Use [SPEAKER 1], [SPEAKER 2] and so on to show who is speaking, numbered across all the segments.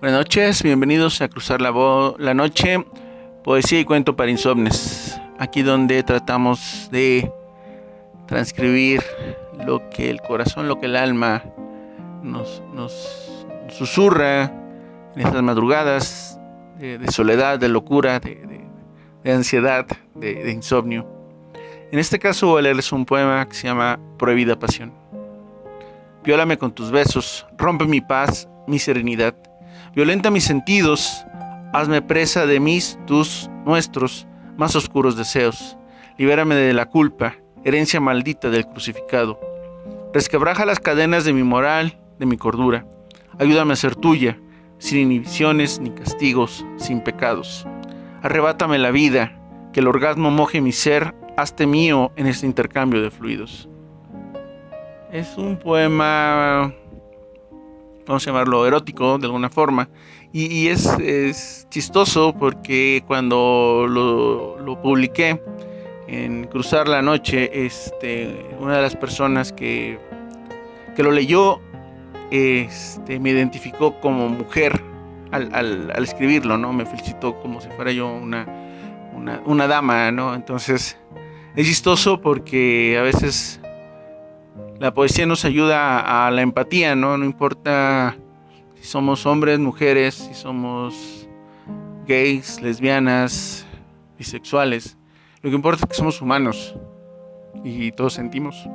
[SPEAKER 1] Buenas noches, bienvenidos a Cruzar la, Noche, poesía y cuento para insomnes. Aquí donde tratamos de transcribir lo que el corazón, lo que el alma nos, susurra en estas madrugadas de, soledad, de locura, de, ansiedad, de, insomnio. En este caso voy a leerles un poema que se llama Prohibida Pasión. Viólame con tus besos, rompe mi paz, mi serenidad Violenta mis sentidos, hazme presa de mis, tus, nuestros más oscuros deseos. Libérame de la culpa, herencia maldita del crucificado. Resquebraja las cadenas de mi moral, de mi cordura. Ayúdame a ser tuya, sin inhibiciones ni castigos, sin pecados. Arrebátame la vida, que el orgasmo moje mi ser, hazte mío en este intercambio de fluidos. Es un poema vamos a llamarlo erótico de alguna forma. Y, es, chistoso porque cuando lo, publiqué en Cruzar la Noche, este, una de las personas que, que lo leyó este, me identificó como mujer al, escribirlo, ¿no? Me felicitó como si fuera yo una, una, una dama, ¿no? Entonces es chistoso porque a veces la poesía nos ayuda a la empatía, ¿no? No importa si somos hombres, mujeres, si somos gays, lesbianas, bisexuales. Lo que importa es que somos humanos y todos sentimos.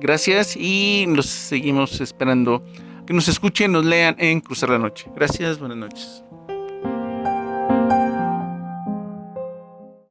[SPEAKER 1] Gracias y nos seguimos esperando que nos escuchen, nos lean en Cruzar la Noche. Gracias, buenas noches.